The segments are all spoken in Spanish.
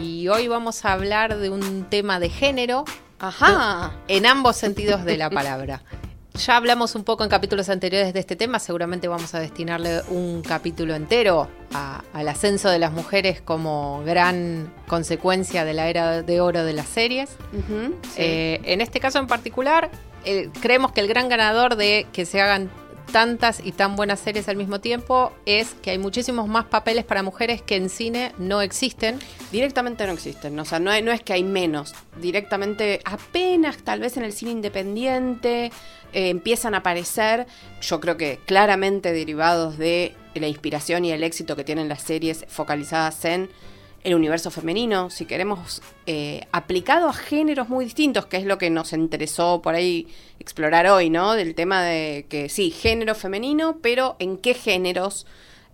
Y hoy vamos a hablar de un tema de género Ajá. en ambos sentidos de la palabra. Ya hablamos un poco en capítulos anteriores de este tema, seguramente vamos a destinarle un capítulo entero a- al ascenso de las mujeres como gran consecuencia de la era de oro de las series. Sí. Eh, en este caso en particular, eh, creemos que el gran ganador de que se hagan tantas y tan buenas series al mismo tiempo es que hay muchísimos más papeles para mujeres que en cine no existen. Directamente no existen, o sea, no, no es que hay menos. Directamente, apenas tal vez en el cine independiente eh, empiezan a aparecer, yo creo que claramente derivados de la inspiración y el éxito que tienen las series focalizadas en el universo femenino, si queremos, eh, aplicado a géneros muy distintos, que es lo que nos interesó por ahí explorar hoy, ¿no? Del tema de que sí, género femenino, pero en qué géneros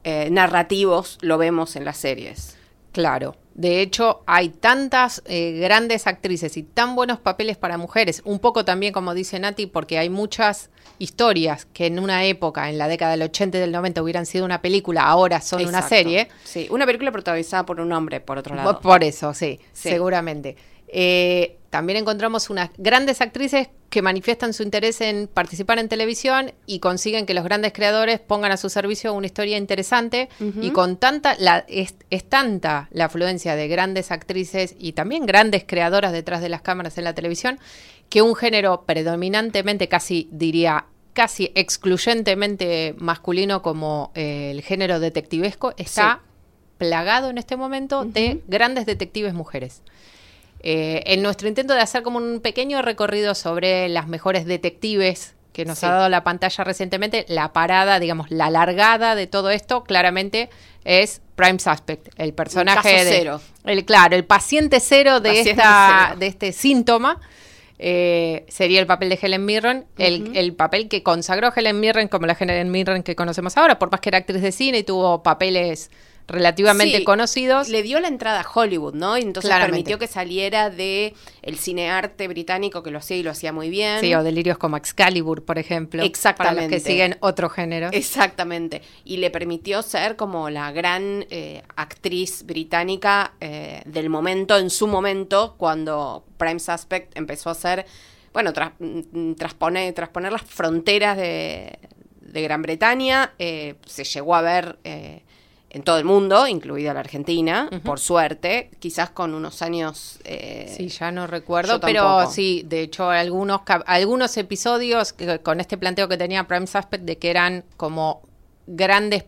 eh, narrativos lo vemos en las series. Claro. De hecho, hay tantas eh, grandes actrices y tan buenos papeles para mujeres, un poco también como dice Nati, porque hay muchas historias que en una época, en la década del 80 y del 90, hubieran sido una película, ahora son una serie. Sí, una película protagonizada por un hombre, por otro lado. Por eso, sí, Sí. seguramente. Eh, también encontramos unas grandes actrices que manifiestan su interés en participar en televisión y consiguen que los grandes creadores pongan a su servicio una historia interesante. Y con tanta la, es, es tanta la afluencia de grandes actrices y también grandes creadoras detrás de las cámaras en la televisión que un género predominantemente casi diría casi excluyentemente masculino como eh, el género detectivesco está plagado en este momento de grandes detectives mujeres. Eh, en nuestro intento de hacer como un pequeño recorrido sobre las mejores detectives que nos Sí. ha dado la pantalla recientemente, la parada, digamos, la largada de todo esto, claramente es Prime Suspect, el personaje caso de cero. el claro, el paciente cero de Paciente esta cero. de este síntoma. eh, sería el papel de Helen Mirren, el, el papel que consagró Helen Mirren como la Helen Mirren que conocemos ahora, por más que era actriz de cine y tuvo papeles relativamente Sí, conocidos. Le dio la entrada a Hollywood, ¿no? Y entonces Claramente. permitió que saliera de el cinearte británico que lo hacía y lo hacía muy bien. Sí, o delirios como Excalibur, por ejemplo. Para los Exactamente. que siguen otro género. Exactamente. Y le permitió ser como la gran eh, actriz británica eh, del momento, en su momento, cuando Prime Suspect empezó a ser, bueno, tras, mm, trasponer, trasponer las fronteras de, de Gran Bretaña. eh, se llegó a ver en todo el mundo, incluida la Argentina, por suerte, quizás con unos años... eh, Sí, ya no recuerdo, pero sí, de hecho, algunos, algunos episodios que- con este planteo que tenía Prime Suspect de que eran como grandes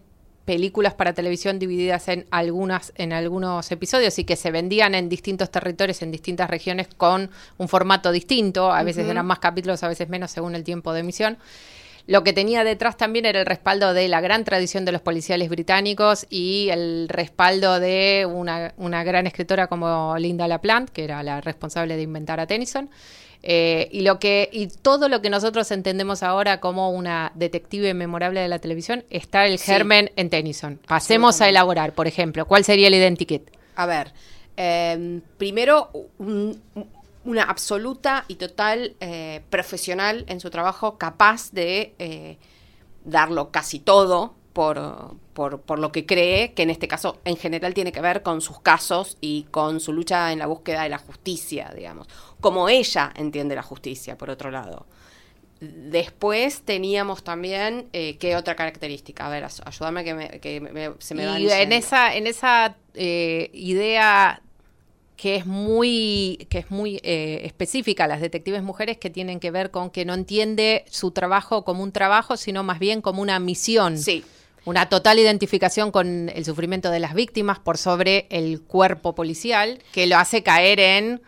películas para televisión divididas en algunas en algunos episodios y que se vendían en distintos territorios en distintas regiones con un formato distinto a veces eran más capítulos a veces menos según el tiempo de emisión lo que tenía detrás también era el respaldo de la gran tradición de los policiales británicos y el respaldo de una, una gran escritora como Linda LaPlante, que era la responsable de inventar a Tennyson. Eh, y lo que y todo lo que nosotros entendemos ahora como una detective memorable de la televisión está el Sí. germen en Tennyson. Pasemos a elaborar, por ejemplo, ¿cuál sería el identikit? A ver, eh, primero un- una absoluta y total eh, profesional en su trabajo, capaz de eh, darlo casi todo por, por, por lo que cree, que en este caso en general tiene que ver con sus casos y con su lucha en la búsqueda de la justicia, digamos, como ella entiende la justicia, por otro lado. Después teníamos también, eh, ¿qué otra característica? A ver, ayúdame que, me, que me- se me va y en esa, en esa eh, idea que es muy, que es muy eh, específica a las detectives mujeres que tienen que ver con que no entiende su trabajo como un trabajo, sino más bien como una misión. Sí, Una total identificación con el sufrimiento de las víctimas por sobre el cuerpo policial, que lo hace caer en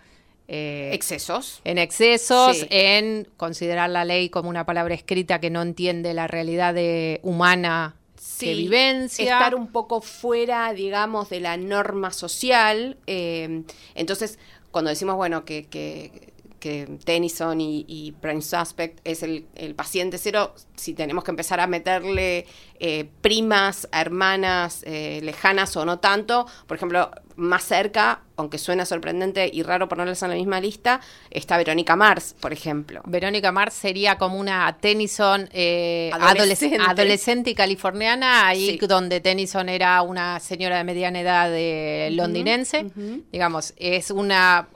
eh, excesos. en excesos, Sí. en considerar la ley como una palabra escrita que no entiende la realidad de- humana Sí, vivencia. Estar un poco fuera, digamos, de la norma social. eh, entonces, cuando decimos, bueno, que, que, que Tennyson y, y Prime Suspect es el, el paciente cero, si tenemos que empezar a meterle eh, primas, hermanas eh, lejanas o no tanto, por ejemplo, más cerca, aunque suena sorprendente y raro ponerlas en la misma lista, está Verónica Mars, por ejemplo. Verónica Mars sería como una Tennyson eh, Adolescente. adolescente. y californiana, ahí Sí. donde Tennyson era una señora de mediana edad eh, londinense. Digamos, es una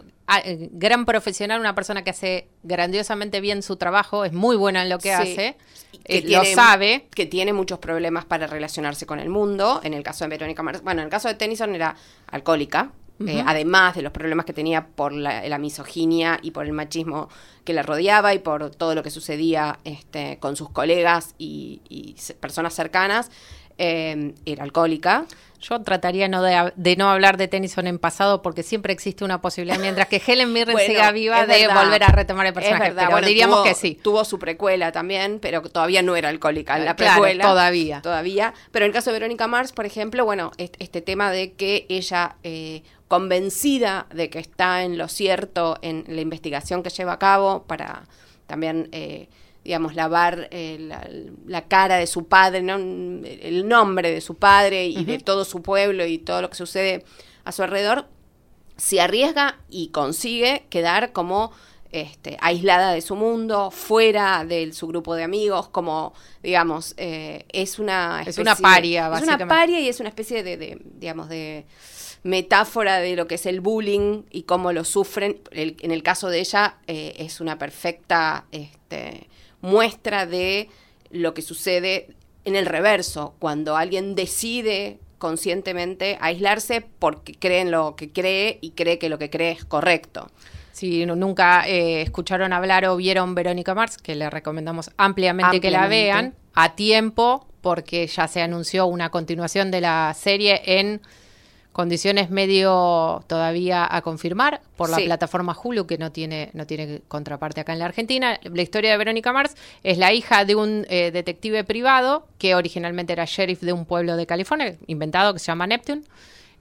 gran profesional, una persona que hace grandiosamente bien su trabajo, es muy buena en lo que Sí. hace, Que eh, lo sabe. Que tiene muchos problemas para relacionarse con el mundo. En el caso de Verónica Mars, bueno, en el caso de Tennyson era alcohólica. eh, además de los problemas que tenía por la, la misoginia y por el machismo que la rodeaba y por todo lo que sucedía este, con sus colegas y, personas cercanas, eh, era alcohólica. Yo trataría no de, de no hablar de Tennyson en pasado porque siempre existe una posibilidad, mientras que Helen Mirren Bueno, siga viva, de verdad. volver a retomar el personaje. Es verdad, pero bueno, diríamos tuvo- que sí. Tuvo su precuela también, pero todavía no era alcohólica en la Claro, precuela. todavía. Todavía. Pero en el caso de Verónica Mars, por ejemplo, bueno, est- este, tema de que ella, eh, convencida de que está en lo cierto en la investigación que lleva a cabo para también... eh, digamos, lavar eh, la, la cara de su padre, ¿no? el nombre de su padre y de todo su pueblo y todo lo que sucede a su alrededor, se arriesga y consigue quedar como este, aislada de su mundo, fuera de su grupo de amigos, como, digamos, eh, es una Es especie una de- paria, Es una básicamente. paria y es una especie de, de, digamos, de metáfora de lo que es el bullying y cómo lo sufren. El- en el caso de ella, eh, es una perfecta este, muestra de lo que sucede en el reverso, cuando alguien decide conscientemente aislarse porque cree en lo que cree y cree que lo que cree es correcto. Si nunca eh, escucharon hablar o vieron Verónica Mars, que le recomendamos ampliamente, que la Ampliamente. vean a tiempo, porque ya se anunció una continuación de la serie en condiciones medio todavía a confirmar por la Sí. plataforma Hulu, que no tiene, no tiene contraparte acá en la Argentina. La historia de Verónica Mars es la hija de un eh, detective privado que originalmente era sheriff de un pueblo de California, inventado, que se llama Neptune.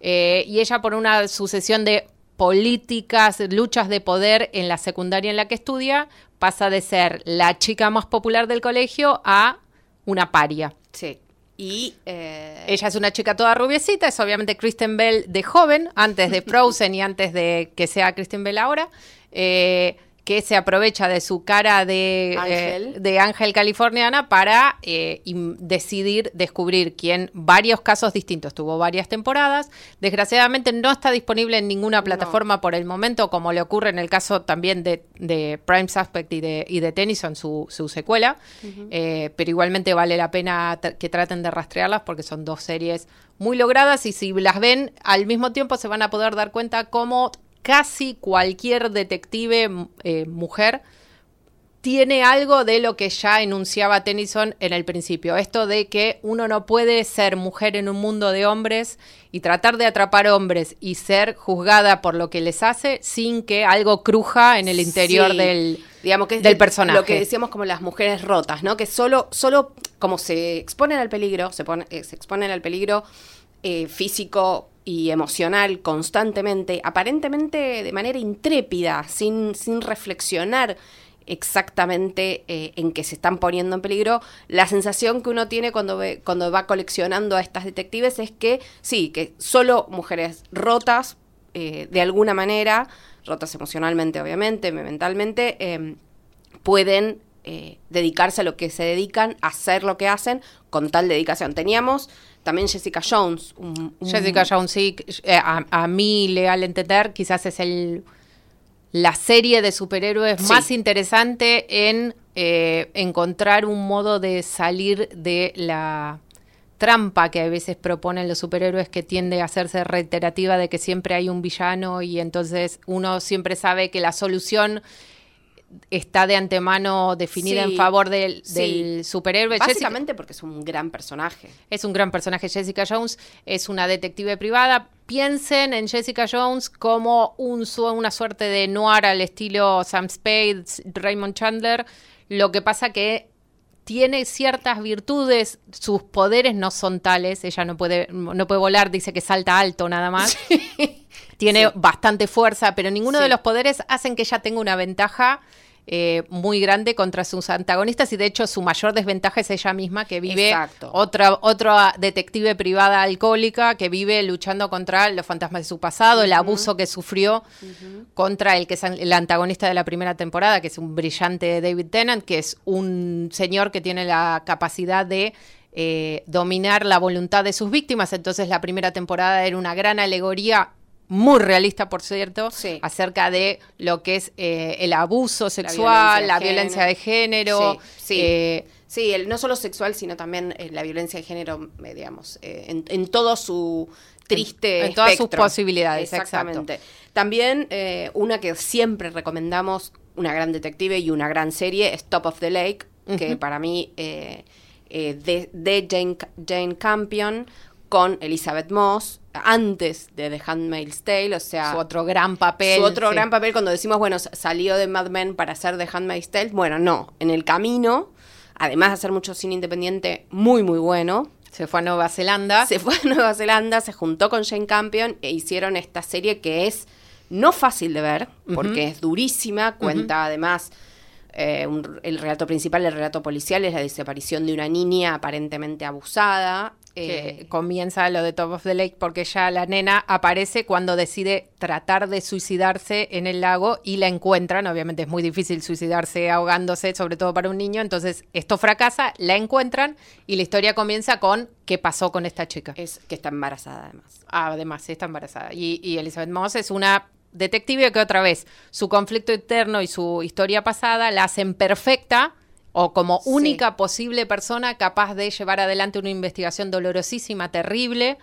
Eh, y ella por una sucesión de políticas, luchas de poder en la secundaria en la que estudia, pasa de ser la chica más popular del colegio a una paria. Sí. Y eh, Ella es una chica toda rubiecita, es obviamente Kristen Bell de joven, antes de Frozen y antes de que sea Kristen Bell ahora, eh, que se aprovecha de su cara de Ángel. eh, de ángel californiana para eh, decidir descubrir quién, varios casos distintos, tuvo varias temporadas, desgraciadamente no está disponible en ninguna plataforma por el momento, como le ocurre en el caso también de, de Prime Suspect y de, y de Tennyson, su, su secuela, Eh, pero igualmente vale la pena que traten de rastrearlas porque son dos series muy logradas y si las ven al mismo tiempo se van a poder dar cuenta cómo casi cualquier detective eh, mujer tiene algo de lo que ya enunciaba Tennyson en el principio. Esto de que uno no puede ser mujer en un mundo de hombres y tratar de atrapar hombres y ser juzgada por lo que les hace sin que algo cruja en el interior Sí, del, digamos que es del de- personaje. Lo que decíamos como las mujeres rotas, ¿no? Que solo, solo como se exponen al peligro, se, pone- eh, se exponen al peligro eh, físico y emocional constantemente, aparentemente de manera intrépida, sin, sin reflexionar exactamente eh, en que se están poniendo en peligro, la sensación que uno tiene cuando, ve, cuando va coleccionando a estas detectives es que sí, que solo mujeres rotas, eh, de alguna manera, rotas emocionalmente, obviamente, mentalmente, eh, pueden eh, dedicarse a lo que se dedican, hacer lo que hacen con tal dedicación. Teníamos también Jessica Jones. un- un- Jessica Jones, sí, eh, a, a mí, leal entender, quizás es el la serie de superhéroes Sí. más interesante en eh, encontrar un modo de salir de la trampa que a veces proponen los superhéroes que tiende a hacerse reiterativa de que siempre hay un villano y entonces uno siempre sabe que la solución está de antemano definida Sí, en favor del, sí. del superhéroe. Jessica- Básicamente porque es un gran personaje. es un gran personaje. Jessica Jones es una detective privada. Piensen en Jessica Jones como un, una suerte de noir al estilo Sam Spade, Raymond Chandler. Lo que pasa que tiene ciertas virtudes, sus poderes no son tales, ella no puede, no puede volar, dice que salta alto nada más. Tiene bastante fuerza, pero ninguno de los poderes hacen que ella tenga una ventaja eh, muy grande contra sus antagonistas y de hecho su mayor desventaja es ella misma que vive otra otra detective privada alcohólica que vive luchando contra los fantasmas de su pasado, el abuso que sufrió contra el que es el antagonista de la primera temporada, que es un brillante David Tennant, que es un señor que tiene la capacidad de eh, dominar la voluntad de sus víctimas. Entonces la primera temporada era una gran alegoría muy realista, por cierto, acerca de lo que es eh, el abuso sexual, la violencia de género. Sí, eh, sí. el, no solo sexual, sino también eh, la violencia de género, digamos, en, todo su triste. En, todas sus posibilidades, exactamente. También una que siempre recomendamos, una gran detective y una gran serie, es Top of the Lake, que para mí, de, de Jane, Jane Campion con Elizabeth Moss antes de The Handmaid's Tale, o sea... Su otro gran papel. Su otro gran papel cuando decimos, bueno, salió de Mad Men para hacer The Handmaid's Tale. Bueno, no, en el camino, además de hacer mucho cine independiente muy, muy bueno. Se fue a Nueva Zelanda. Se fue a Nueva Zelanda, se juntó con Jane Campion e hicieron esta serie que es no fácil de ver, porque es durísima, cuenta además... Eh, el relato principal, el relato policial, es la desaparición de una niña aparentemente abusada eh, comienza lo de Top of the Lake porque ya la nena aparece cuando decide tratar de suicidarse en el lago y la encuentran. Obviamente es muy difícil suicidarse ahogándose, sobre todo para un niño. Entonces esto fracasa, la encuentran y la historia comienza con qué pasó con esta chica. Es que está embarazada además. Ah, además, está embarazada. Y, y Elizabeth Moss es una detective que otra vez su conflicto interno y su historia pasada la hacen perfecta o como única posible persona capaz de llevar adelante una investigación dolorosísima, terrible.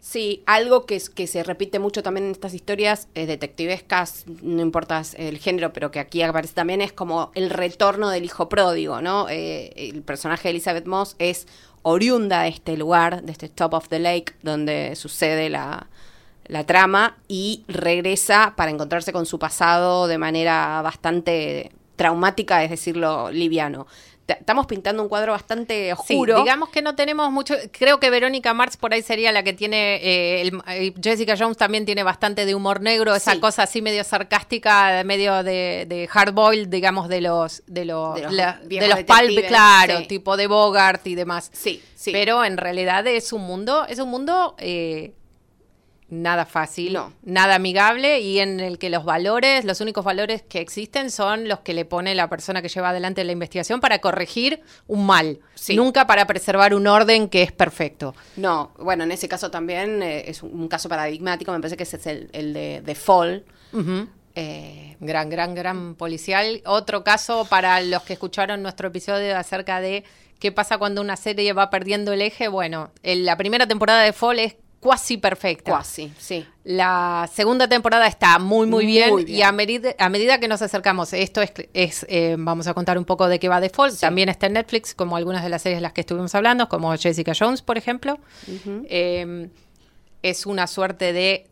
Sí, algo que, que se repite mucho también en estas historias eh, detectivescas, no importa el género, pero que aquí aparece también, es como el retorno del hijo pródigo, ¿no? Eh, el personaje de Elizabeth Moss es oriunda de este lugar, de este Top of the Lake, donde sucede la, la trama, y regresa para encontrarse con su pasado de manera bastante traumática, es decirlo liviano. Estamos pintando un cuadro bastante oscuro. digamos que no tenemos mucho. Creo que Verónica Marx por ahí sería la que tiene. Eh, eh, Jessica Jones también tiene bastante de humor negro, esa cosa así medio sarcástica, medio de, de hard boiled, digamos, de los de los, de los, pulp, claro, tipo de Bogart y demás. Sí, sí. Pero en realidad es un mundo, es un mundo eh, nada fácil, nada amigable y en el que los valores, los únicos valores que existen son los que le pone la persona que lleva adelante la investigación para corregir un mal, nunca para preservar un orden que es perfecto. No, bueno, en ese caso también eh, es un caso paradigmático, me parece que ese es el, de, de Fall. Eh, gran, gran, gran policial. Otro caso para los que escucharon nuestro episodio acerca de qué pasa cuando una serie va perdiendo el eje. Bueno, la primera temporada de Fall es cuasi perfecta. Cuasi, sí. La segunda temporada está muy, muy bien, y a, medida, a medida que nos acercamos, esto es, es eh, vamos a contar un poco de qué va Default, también está en Netflix, como algunas de las series de las que estuvimos hablando, como Jessica Jones, por ejemplo. Em, es una suerte de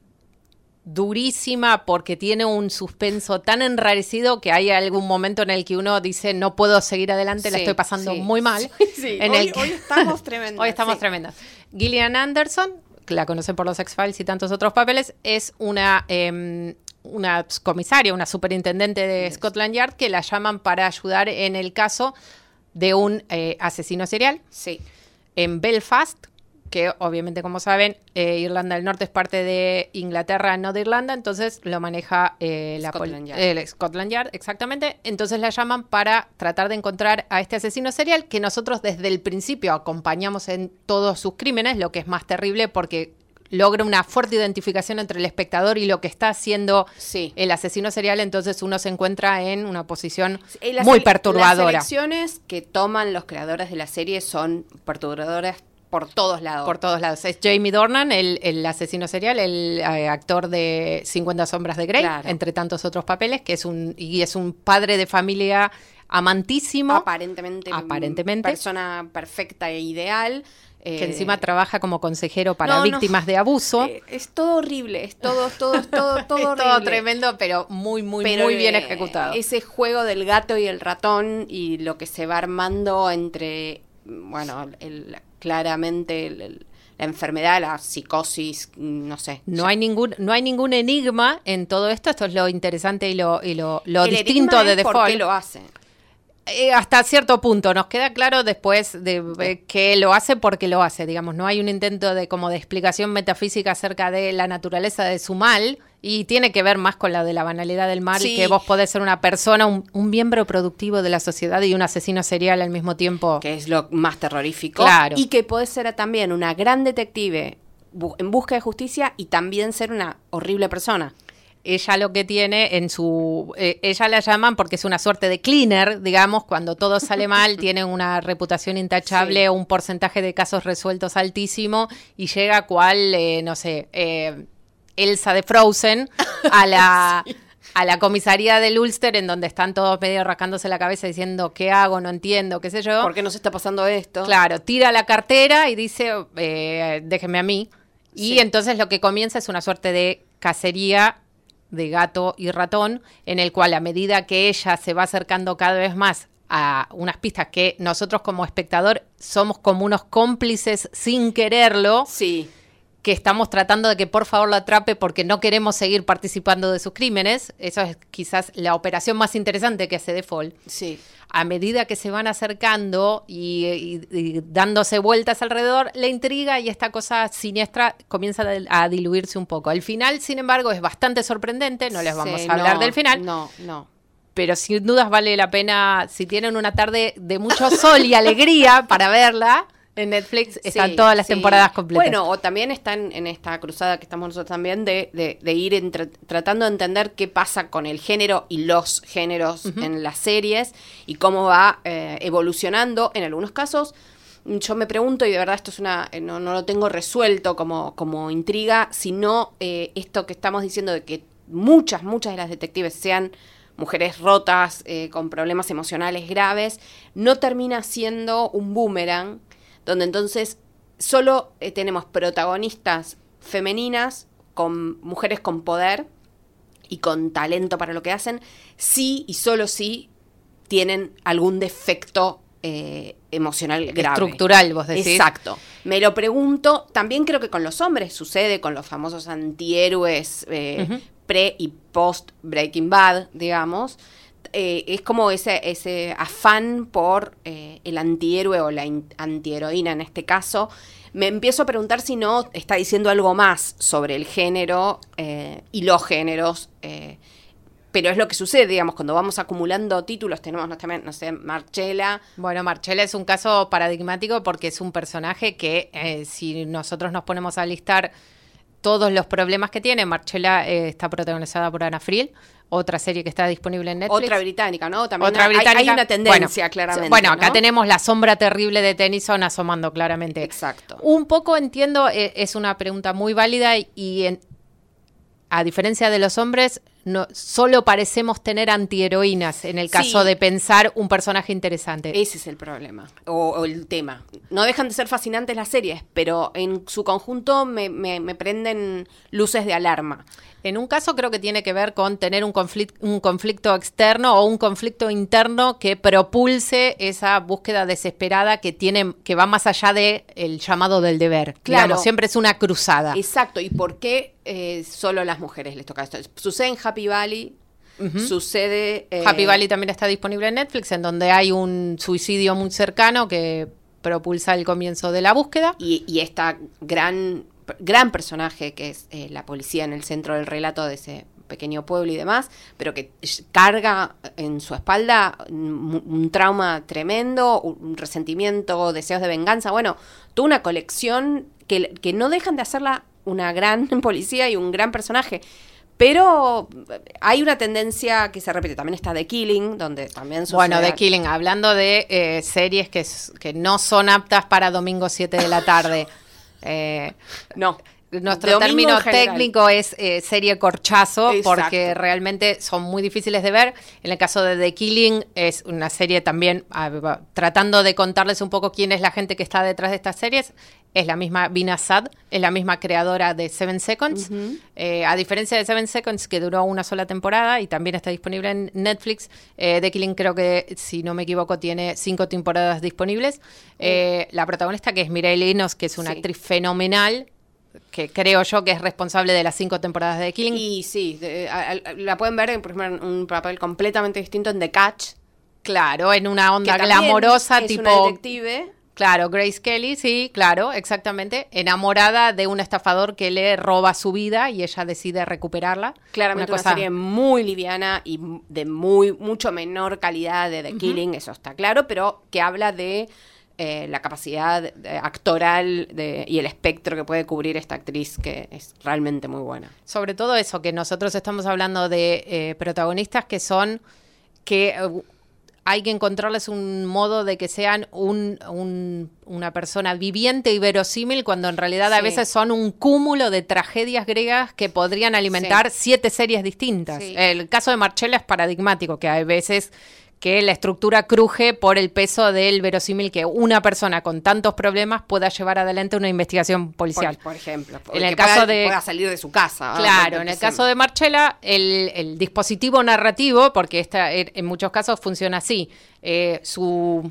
durísima porque tiene un suspenso tan enrarecido que hay algún momento en el que uno dice no puedo seguir adelante, la estoy pasando muy mal. En hoy, hoy, estamos tremendos. hoy estamos tremendos. Gillian Anderson, la conocen por los X-Files y tantos otros papeles, es una, eh, una comisaria, una superintendente de Scotland Yard que la llaman para ayudar en el caso de un eh, asesino serial. Sí. En Belfast, que obviamente, como saben, eh, Irlanda del Norte es parte de Inglaterra, no de Irlanda, entonces lo maneja eh, la Scotland Yard. el Scotland Yard, exactamente. Entonces la llaman para tratar de encontrar a este asesino serial que nosotros desde el principio acompañamos en todos sus crímenes, lo que es más terrible porque logra una fuerte identificación entre el espectador y lo que está haciendo el asesino serial, entonces uno se encuentra en una posición muy perturbadora. Las elecciones que toman los creadores de la serie son perturbadoras por todos lados. Por todos lados. Es Jamie Dornan, el, asesino serial, el eh, actor de 50 sombras de Grey, entre tantos otros papeles, que es un y es un padre de familia amantísimo. Aparentemente. Aparentemente. Persona perfecta e ideal. eh, que encima trabaja como consejero para no, no. víctimas de abuso. eh, es todo horrible, es todo, todo, es todo, todo es horrible. todo tremendo, pero muy, muy, Pero, muy bien eh, ejecutado. Ese juego del gato y el ratón y lo que se va armando entre, bueno, el- claramente el- el- la enfermedad, la psicosis, no sé. No hay ningún, no hay ningún enigma en todo esto. Esto es lo interesante y lo, y lo, lo El distinto de The ¿Por qué lo hace? Eh, hasta cierto punto, nos queda claro después de eh, que lo hace porque lo hace, digamos, no hay un intento de como de explicación metafísica acerca de la naturaleza de su mal y tiene que ver más con la de la banalidad del mal, Sí. que vos podés ser una persona, un, un miembro productivo de la sociedad y un asesino serial al mismo tiempo. que es lo más terrorífico. Claro. Y que puede ser también una gran detective bu- en busca de justicia y también ser una horrible persona. ella lo que tiene en su eh, ella la llaman porque es una suerte de cleaner digamos cuando todo sale mal tiene una reputación intachable Sí. un porcentaje de casos resueltos altísimo y llega cual eh, no sé eh, Elsa de Frozen a la a la comisaría del Ulster en donde están todos medio rascándose la cabeza diciendo qué hago no entiendo qué sé yo ¿Por qué nos está pasando esto? Claro, tira la cartera y dice, eh, déjeme a mí. Y entonces lo que comienza es una suerte de cacería de gato y ratón, en el cual a medida que ella se va acercando cada vez más a unas pistas que nosotros como espectador somos como unos cómplices sin quererlo, Sí. Que estamos tratando de que por favor lo atrape porque no queremos seguir participando de sus crímenes. Eso es quizás la operación más interesante que hace Fall Sí. a medida que se van acercando y, y- y dándose vueltas alrededor, la intriga y esta cosa siniestra comienza a, a diluirse un poco. El final, sin embargo, es bastante sorprendente, no les vamos Sí, a hablar no, del final, No, no. pero sin dudas vale la pena, si tienen una tarde de mucho sol y alegría para verla, en Netflix están Sí, todas las sí. temporadas completas. Bueno, o también están en esta cruzada que estamos nosotros también de, de- de ir entre- tratando de entender qué pasa con el género y los géneros en las series y cómo va eh, evolucionando en algunos casos. Yo me pregunto, y de verdad esto es una, eh, no, no lo tengo resuelto como, como intriga, sino eh, esto que estamos diciendo de que muchas, muchas de las detectives sean mujeres rotas, eh, con problemas emocionales graves, no termina siendo un boomerang, donde entonces solo eh, tenemos protagonistas femeninas con mujeres con poder y con talento para lo que hacen, sí y solo sí tienen algún defecto eh, emocional grave. Estructural, vos decís. Exacto. Me lo pregunto, también creo que con los hombres sucede, con los famosos antihéroes eh, pre y post Breaking Bad, digamos. Eh, es como ese, ese afán por eh, el antihéroe o la antiheroína en este caso. Me empiezo a preguntar si no está diciendo algo más sobre el género eh, y los géneros. pero es lo que sucede, digamos, cuando vamos acumulando títulos, tenemos, no, también, no sé, Marchela, Bueno, Marchella es un caso paradigmático porque es un personaje que si nosotros nos ponemos a listar todos los problemas que tiene, Marchella eh, está protagonizada por Ana Friel, otra serie que está disponible en Netflix. otra británica, ¿no? También Otra hay, británica. hay una tendencia, Bueno, claramente. Bueno, acá ¿no? tenemos la sombra terrible de Tennyson asomando claramente. Exacto. Un poco entiendo, eh, es una pregunta muy válida y en- a diferencia de los hombres, no, solo parecemos tener antiheroínas en el caso Sí. de pensar un personaje interesante. Ese es el problema, o, o el tema. No dejan de ser fascinantes las series, pero en su conjunto me, me- me prenden luces de alarma. En un caso creo que tiene que ver con tener un conflicto, un conflicto externo o un conflicto interno que propulse esa búsqueda desesperada que tiene, que va más allá de el llamado del deber. Claro. Digamos, siempre es una cruzada. Exacto, ¿y por qué eh, solo a las mujeres les toca esto? Sucede en Happy Valley, sucede... eh, Happy Valley también está disponible en Netflix, en donde hay un suicidio muy cercano que propulsa el comienzo de la búsqueda. y, y esta gran, gran personaje que es eh, la policía en el centro del relato de ese pequeño pueblo y demás, pero que carga en su espalda un, un trauma tremendo, un resentimiento, deseos de venganza, bueno, toda una colección que, que no dejan de hacerla una gran policía y un gran personaje. Pero hay una tendencia que se repite. También está The Killing, donde también sucede... Bueno, The Killing, hablando de eh, series que, que no son aptas para domingo 7 de la tarde. Eh, No. Nuestro Domingo término técnico es eh, serie corchazo, Exacto. porque realmente son muy difíciles de ver. En el caso de The Killing, es una serie también, ah, tratando de contarles un poco quién es la gente que está detrás de estas series. Es la misma Vina Sad, es la misma creadora de Seven Seconds. Eh, a diferencia de Seven Seconds, que duró una sola temporada y también está disponible en Netflix, eh, The Killing creo que, si no me equivoco, tiene cinco temporadas disponibles. La protagonista, que es Mireille Enos, que es una Sí. actriz fenomenal, que creo yo que es responsable de las cinco temporadas de The Killing. Y sí, de- a- a- la pueden ver, en, por ejemplo, en un papel completamente distinto en The Catch. claro, en una que onda también glamorosa, es tipo. una detective. Claro, Grace Kelly, sí, claro, exactamente. Enamorada de un estafador que le roba su vida y ella decide recuperarla. Claramente una, cosa- serie muy liviana y de muy mucho menor calidad de The Killing, eso está claro, pero que habla de eh, la capacidad de- actoral de- y el espectro que puede cubrir esta actriz, que es realmente muy buena. Sobre todo eso, que nosotros estamos hablando de eh, protagonistas que son que eh, hay que encontrarles un modo de que sean un, un- una persona viviente y verosímil cuando en realidad a veces son un cúmulo de tragedias griegas que podrían alimentar siete series distintas. Sí. El caso de Marcella es paradigmático, que hay veces que la estructura cruje por el peso del verosímil que una persona con tantos problemas pueda llevar adelante una investigación policial. por ejemplo, En el que caso pueda, de- pueda salir de su casa. Claro, en el caso de Marchella, el, el dispositivo narrativo, porque esta, en en muchos casos funciona así, eh, su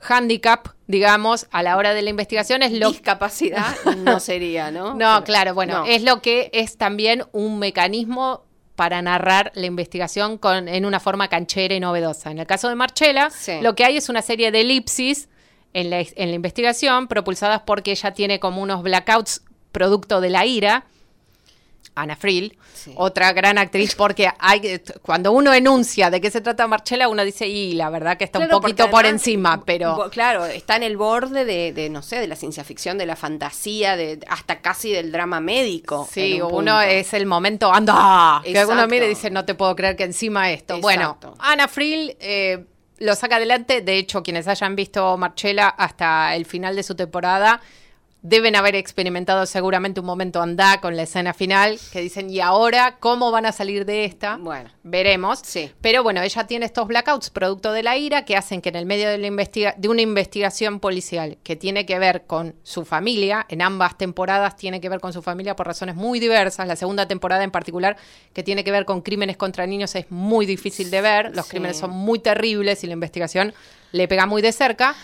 handicap, digamos, a la hora de la investigación es lo discapacidad no sería, ¿no? No, Pero- claro, bueno, no. es lo que es también un mecanismo para narrar la investigación con, en una forma canchera y novedosa. En el caso de Marchella, Sí. lo que hay es una serie de elipsis en la, en la investigación propulsadas porque ella tiene como unos blackouts producto de la ira. Ana Friel, Sí. otra gran actriz, porque hay, cuando uno enuncia de qué se trata Marchella, uno dice, y la verdad que está Claro, un poquito por encima, pero... Claro, está en el borde de, de, no sé, de la ciencia ficción, de la fantasía, de hasta casi del drama médico. Sí, un uno punto. es el momento, anda, que uno Exacto. mire y dice, no te puedo creer que encima esto. Bueno. Ana Friel eh, lo saca adelante, de hecho, quienes hayan visto Marchella hasta el final de su temporada, deben haber experimentado seguramente un momento anda con la escena final, que dicen, ¿y ahora cómo van a salir de esta? Bueno. Veremos. Sí. Pero bueno, ella tiene estos blackouts producto de la ira que hacen que en el medio de, la investiga- de una investigación policial que tiene que ver con su familia, en ambas temporadas tiene que ver con su familia por razones muy diversas. La segunda temporada en particular, que tiene que ver con crímenes contra niños, es muy difícil de ver. Los Sí. crímenes son muy terribles y la investigación le pega muy de cerca.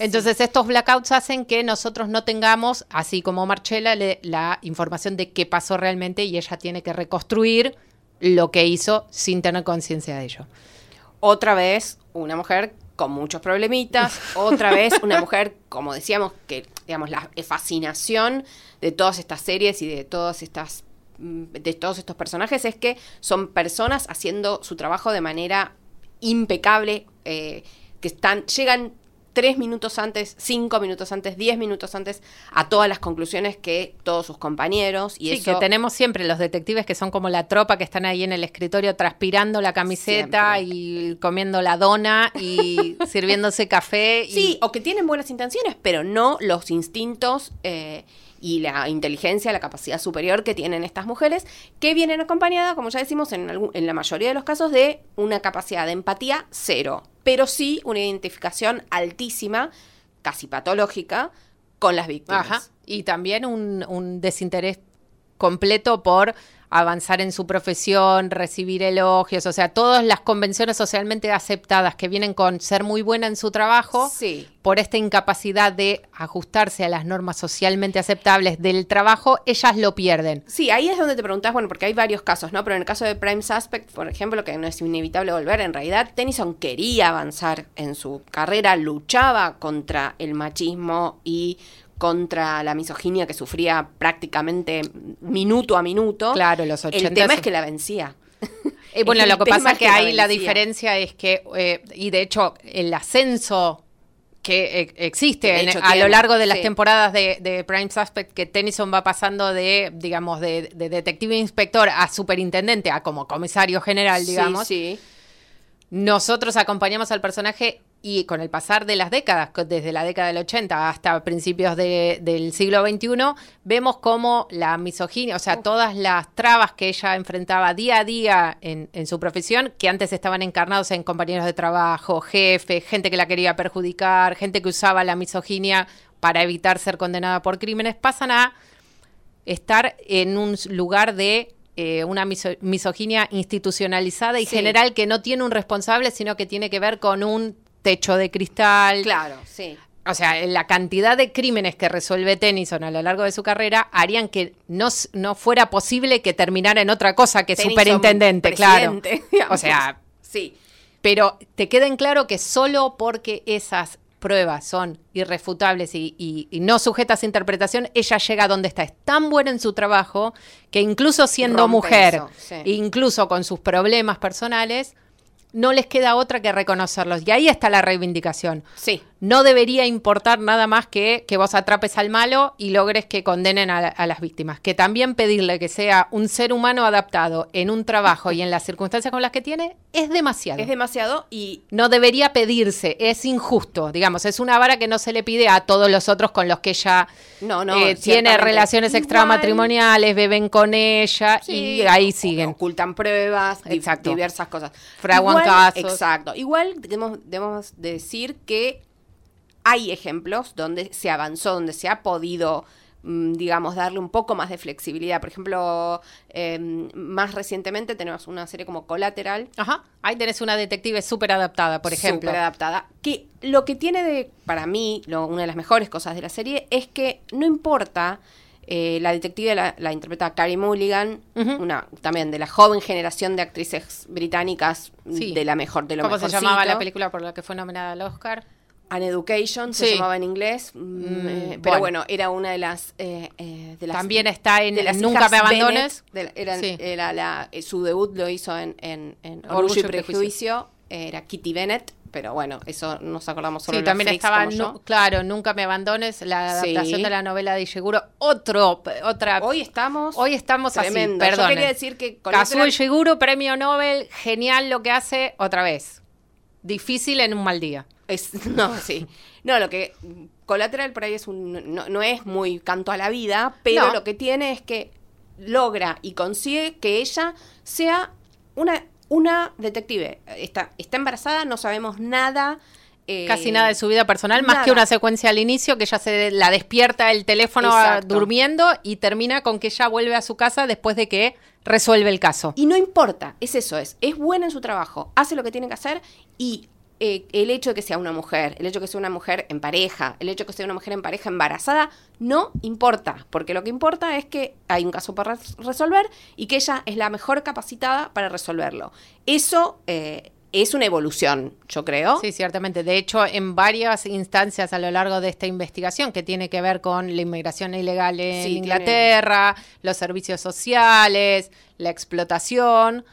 Entonces estos blackouts hacen que nosotros no tengamos, así como Marchella, le- la información de qué pasó realmente y ella tiene que reconstruir lo que hizo sin tener conciencia de ello. Otra vez, una mujer con muchos problemitas. Otra vez, una mujer, como decíamos, que, digamos, la fascinación de todas estas series y de todas estas mm, de todos estos personajes es que son personas haciendo su trabajo de manera impecable, eh, que están, llegan tres minutos antes, cinco minutos antes, diez minutos antes a todas las conclusiones que todos sus compañeros y sí, eso que tenemos siempre los detectives que son como la tropa que están ahí en el escritorio transpirando la camiseta Siempre. y comiendo la dona y sirviéndose café. y- Sí, o que tienen buenas intenciones, pero no los instintos eh, y la inteligencia, la capacidad superior que tienen estas mujeres, que vienen acompañada, como ya decimos, en, algún- en la mayoría de los casos, de una capacidad de empatía cero, pero sí una identificación altísima, casi patológica, con las víctimas. Ajá. Y también un, un desinterés completo por avanzar en su profesión, recibir elogios, o sea, todas las convenciones socialmente aceptadas que vienen con ser muy buena en su trabajo, Sí. por esta incapacidad de ajustarse a las normas socialmente aceptables del trabajo, ellas lo pierden. Sí, ahí es donde te preguntas, bueno, porque hay varios casos, ¿no? Pero en el caso de Prime Suspect, por ejemplo, que no es inevitable volver, en realidad Tennyson quería avanzar en su carrera, luchaba contra el machismo y contra la misoginia que sufría prácticamente minuto a minuto. Claro, los El 80 tema es- que la vencía. Bueno, lo que pasa es que que ahí la diferencia es que, eh, y de hecho, el ascenso que eh, existe en- a lo largo de las sí. temporadas de, de Prime Suspect, que Tennyson va pasando de, digamos, de, de detective inspector a superintendente, a como comisario general, digamos, Sí, sí. nosotros acompañamos al personaje y con el pasar de las décadas, desde la década del 80 hasta principios de- del siglo XXI, vemos cómo la misoginia, o sea, todas las trabas que ella enfrentaba día a día en, en su profesión, que antes estaban encarnados en compañeros de trabajo, jefes, gente que la quería perjudicar, gente que usaba la misoginia para evitar ser condenada por crímenes, pasan a estar en un lugar de eh, una miso- misoginia institucionalizada y Sí. general que no tiene un responsable, sino que tiene que ver con un techo de cristal. Claro, sí. O sea, la cantidad de crímenes que resuelve Tennyson a lo largo de su carrera harían que no, no fuera posible que terminara en otra cosa que Tennyson, superintendente, claro. digamos. O sea, sí. pero te queda en claro que solo porque esas pruebas son irrefutables y, y- y no sujetas a interpretación, ella llega a donde está. Es tan buena en su trabajo que incluso siendo Rompe mujer, eso, sí. incluso con sus problemas personales, no les queda otra que reconocerlos. Y ahí está la reivindicación. Sí. No debería importar nada más que que vos atrapes al malo y logres que condenen a, a las víctimas. Que también pedirle que sea un ser humano adaptado en un trabajo y en las circunstancias con las que tiene es demasiado. Es demasiado y no debería pedirse, es injusto, digamos, es una vara que no se le pide a todos los otros con los que ella No, no, eh, tiene relaciones Igual- extramatrimoniales, beben con ella Sí, y ahí siguen. Ocultan pruebas, Exacto. diversas cosas. Fraguan Igual- casos. Exacto. Igual debemos, debemos decir que hay ejemplos donde se avanzó, donde se ha podido, mm, digamos, darle un poco más de flexibilidad. Por ejemplo, eh, más recientemente tenemos una serie como Collateral, Ajá, ahí tenés una detective súper adaptada, por ejemplo. Súper adaptada. Que lo que tiene de, para mí, lo- una de las mejores cosas de la serie es que no importa. Eh, la detective la, la interpreta Carrie Mulligan, una también de la joven generación de actrices británicas Sí. de la mejor de lo ¿Cómo se llamaba la película por la que fue nominada al Oscar? An Education se Sí. llamaba en inglés, mm, Mm, eh, bueno. pero bueno, era una de las, eh, eh, de las También está en las Nunca me abandones. Bennett, de la- eran- Sí. era la, eh, su debut lo hizo en, en, en Orgullo Orgullo y. Prejuicio, era Kitty Bennett, pero bueno, eso nos acordamos solo Sí, también estaba, yo. claro, Nunca me abandones, la Sí. adaptación de la novela de Ishiguro. Otro, otra. Hoy estamos. Hoy estamos tremendo. así, Yo perdón. quería decir que Kazuo Collateral- Ishiguro, premio Nobel, genial lo que hace, otra vez. Difícil en un mal día. Es, no, sí. No, lo que. Collateral por ahí es un. No, no es muy canto a la vida, pero No. lo que tiene es que logra y consigue que ella sea una, una detective. Está, está embarazada, no sabemos nada. eh, Casi nada de su vida personal, más que una secuencia al inicio que ella se la despierta el teléfono durmiendo y termina con que ella vuelve a su casa después de que resuelve el caso. Y no importa, es eso, es, es buena en su trabajo, hace lo que tiene que hacer y eh, el hecho de que sea una mujer, el hecho de que sea una mujer en pareja, el hecho de que sea una mujer en pareja embarazada, no importa, porque lo que importa es que hay un caso para res- resolver y que ella es la mejor capacitada para resolverlo. Eso eh, es una evolución, yo creo. Sí, ciertamente. De hecho, en varias instancias a lo largo de esta investigación que tiene que ver con la inmigración ilegal en Sí, tiene- Inglaterra, los servicios sociales, la explotación,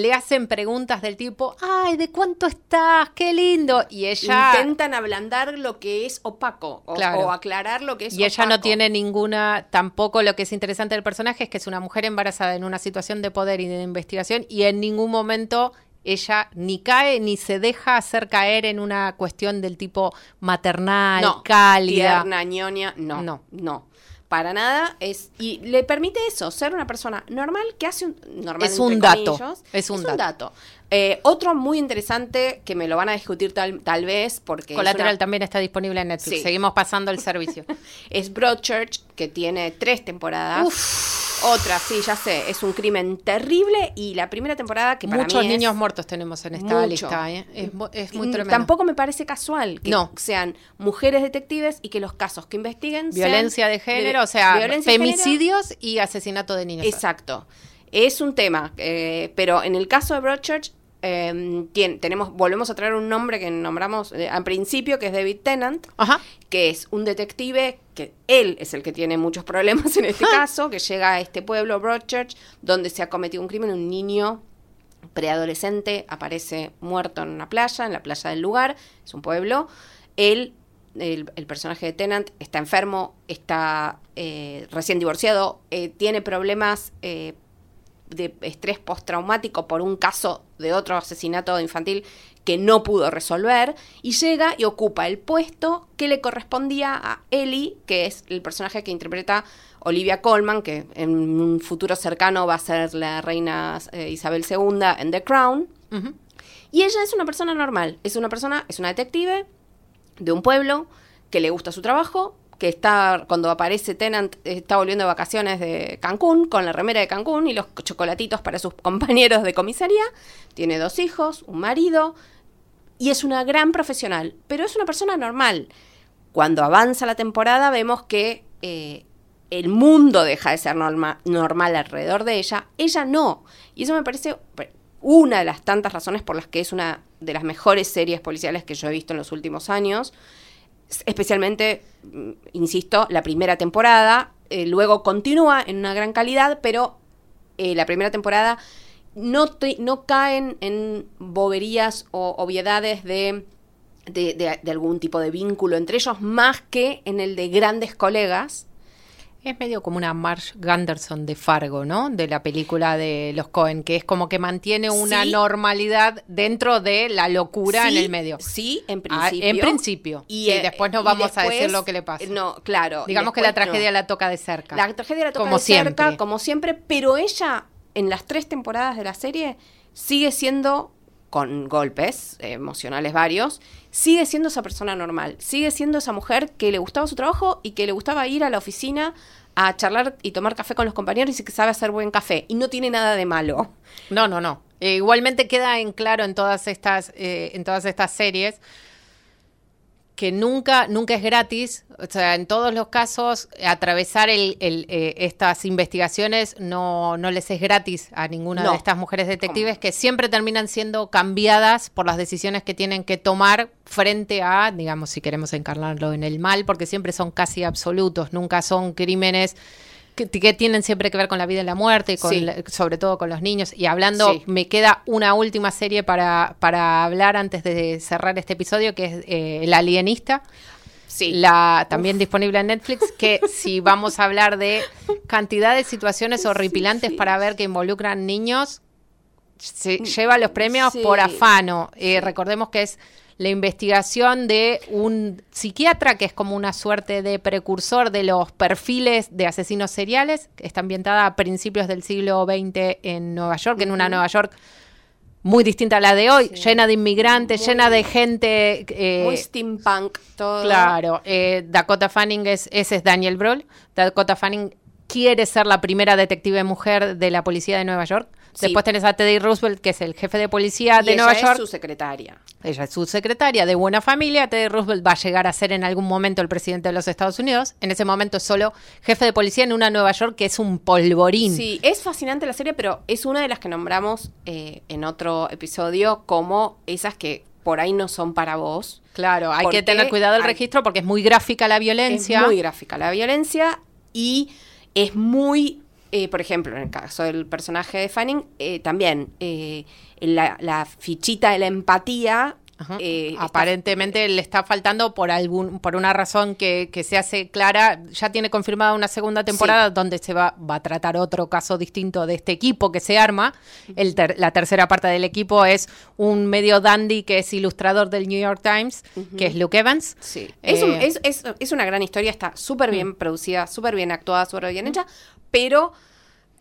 le hacen preguntas del tipo, ay, ¿de cuánto estás? ¡Qué lindo! Y ella... Intentan ablandar lo que es opaco o, Claro. o aclarar lo que es Y ella no opaco. tiene ninguna, tampoco lo que es interesante del personaje es que es una mujer embarazada en una situación de poder y de investigación y en ningún momento ella ni cae ni se deja hacer caer en una cuestión del tipo maternal, no, cálida. tierna, ñoña, no, No. no, Para nada es y le permite eso, ser una persona normal que hace un normal Es un dato, comillas, es un dato. Eh, otro muy interesante que me lo van a discutir tal, tal vez porque es Colateral una- también está disponible en Netflix. Sí. Seguimos pasando el servicio. es Broadchurch que tiene tres temporadas. Otra, sí, ya sé, es un crimen terrible y la primera temporada que para Muchos mí es- niños muertos tenemos en esta Mucho. lista. ¿eh? Es, mu- es muy Mm, tremendo. Tampoco me parece casual que No. sean mujeres detectives y que los casos que investiguen sean Violencia de género, o sea, género. femicidios y asesinato de niños. Exacto. Es un tema, eh, pero en el caso de Broadchurch eh, tien- tenemos, volvemos a traer un nombre que nombramos eh, al principio, que es David Tennant, Ajá. que es un detective que él es el que tiene muchos problemas en este caso, que llega a este pueblo, Broadchurch, donde se ha cometido un crimen, un niño preadolescente aparece muerto en una playa, en la playa del lugar, es un pueblo. Él, el, el personaje de Tennant, está enfermo, está eh, recién divorciado, eh, tiene problemas de estrés postraumático por un caso de otro asesinato infantil que no pudo resolver y llega y ocupa el puesto que le correspondía a Ellie, que es el personaje que interpreta Olivia Colman, que en un futuro cercano va a ser la reina eh, Isabel II en The Crown. Y ella es una persona normal, es una persona, es una detective de un pueblo que le gusta su trabajo, que está, cuando aparece Tennant, está volviendo de vacaciones de Cancún, con la remera de Cancún y los chocolatitos para sus compañeros de comisaría. Tiene dos hijos, un marido, y es una gran profesional, pero es una persona normal. Cuando avanza la temporada vemos que eh, el mundo deja de ser normal alrededor de ella, ella no. Y eso me parece una de las tantas razones por las que es una de las mejores series policiales que yo he visto en los últimos años especialmente, mm, insisto, la primera temporada, eh, luego continúa en una gran calidad, pero eh, la primera temporada no, no caen en boberías o obviedades de, de, algún tipo de vínculo entre ellos, más que en el de grandes colegas es medio como una Marsh Gunderson de Fargo, ¿no? De la película de los Cohen, que es como que mantiene una normalidad dentro de la locura en el medio. Sí, en ah, principio. en principio. Y eh, después no vamos a decir lo que le pasa. No, claro. Digamos que la tragedia la toca de cerca. La tragedia la toca como de cerca, como siempre, pero ella, en las tres temporadas de la serie, sigue siendo con golpes emocionales varios, sigue siendo esa persona normal, sigue siendo esa mujer que le gustaba su trabajo y que le gustaba ir a la oficina a charlar y tomar café con los compañeros y que sabe hacer buen café. Y no tiene nada de malo. No, no, no. Eh, igualmente queda en claro en todas estas, eh, en todas estas series que nunca, nunca es gratis. O sea, en todos los casos, atravesar el, eh, estas investigaciones no, no les es gratis a ninguna de estas mujeres detectives que siempre terminan siendo cambiadas por las decisiones que tienen que tomar frente a, digamos, si queremos encarnarlo en el mal, porque siempre son casi absolutos, nunca son crímenes que, tienen siempre que ver con la vida y la muerte, y con sobre todo con los niños. Y hablando, me queda una última serie para, para hablar antes de cerrar este episodio, que es eh, El Alienista. Sí. La, también disponible en Netflix, que si vamos a hablar de cantidad de situaciones horripilantes para ver que involucran niños, se lleva los premios por afano. Eh, recordemos que es la investigación de un psiquiatra que es como una suerte de precursor de los perfiles de asesinos seriales, que está ambientada a principios del siglo XX en Nueva York, en una Nueva York muy distinta a la de hoy, llena de inmigrantes, llena de gente... Eh, muy steampunk todo. Claro, eh, Dakota Fanning es, ese es Daniel Brohl. Dakota Fanning quiere ser la primera detective mujer de la policía de Nueva York. Después tenés a Teddy Roosevelt, que es el jefe de policía de Nueva York. Es su secretaria. Ella es su secretaria de buena familia. Teddy Roosevelt va a llegar a ser en algún momento el presidente de los Estados Unidos. En ese momento es solo jefe de policía en una Nueva York que es un polvorín. Sí, es fascinante la serie, pero es una de las que nombramos eh, en otro episodio como esas que por ahí no son para vos. Claro, hay que tener cuidado el registro porque es muy gráfica la violencia. Es muy gráfica la violencia y es muy eh, por ejemplo, en el caso del personaje de Fanning, eh, también eh, la, la, fichita de la empatía eh, Aparentemente le está faltando por algún, por una razón que, se hace clara. Ya tiene confirmada una segunda temporada donde se va, va a tratar otro caso distinto de este equipo que se arma. El la tercera parte del equipo es un medio dandy que es ilustrador del New York Times, que es Luke Evans. Sí. Eh, es, es, es, una gran historia, está súper bien producida, súper bien actuada, súper bien hecha, pero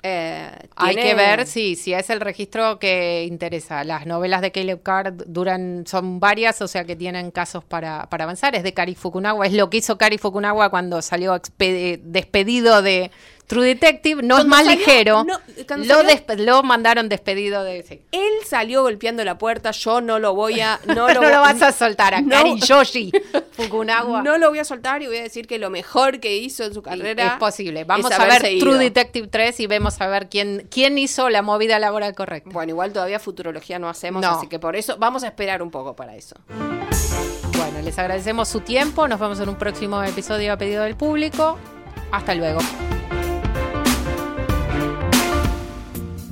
eh, Hay que ver si, si es el registro que interesa. Las novelas de Caleb Card duran, son varias, o sea que tienen casos para, para avanzar. Es de Kari Fukunawa, es lo que hizo Kari Fukunawa cuando salió despedido de, True Detective no es más ligero. lo, lo, mandaron despedido de ese. Él salió golpeando la puerta, yo no lo voy a... No, lo, vas a soltar a Kari Yoshi Fukunawa. No lo voy a soltar y voy a decir que lo mejor que hizo en su carrera... Es posible. Vamos a ver True Detective 3 y vemos a ver quién, quién hizo la movida laboral correcta. Bueno, igual todavía futurología no hacemos, así que por eso vamos a esperar un poco para eso. Bueno, les agradecemos su tiempo. Nos vemos en un próximo episodio a pedido del público. Hasta luego.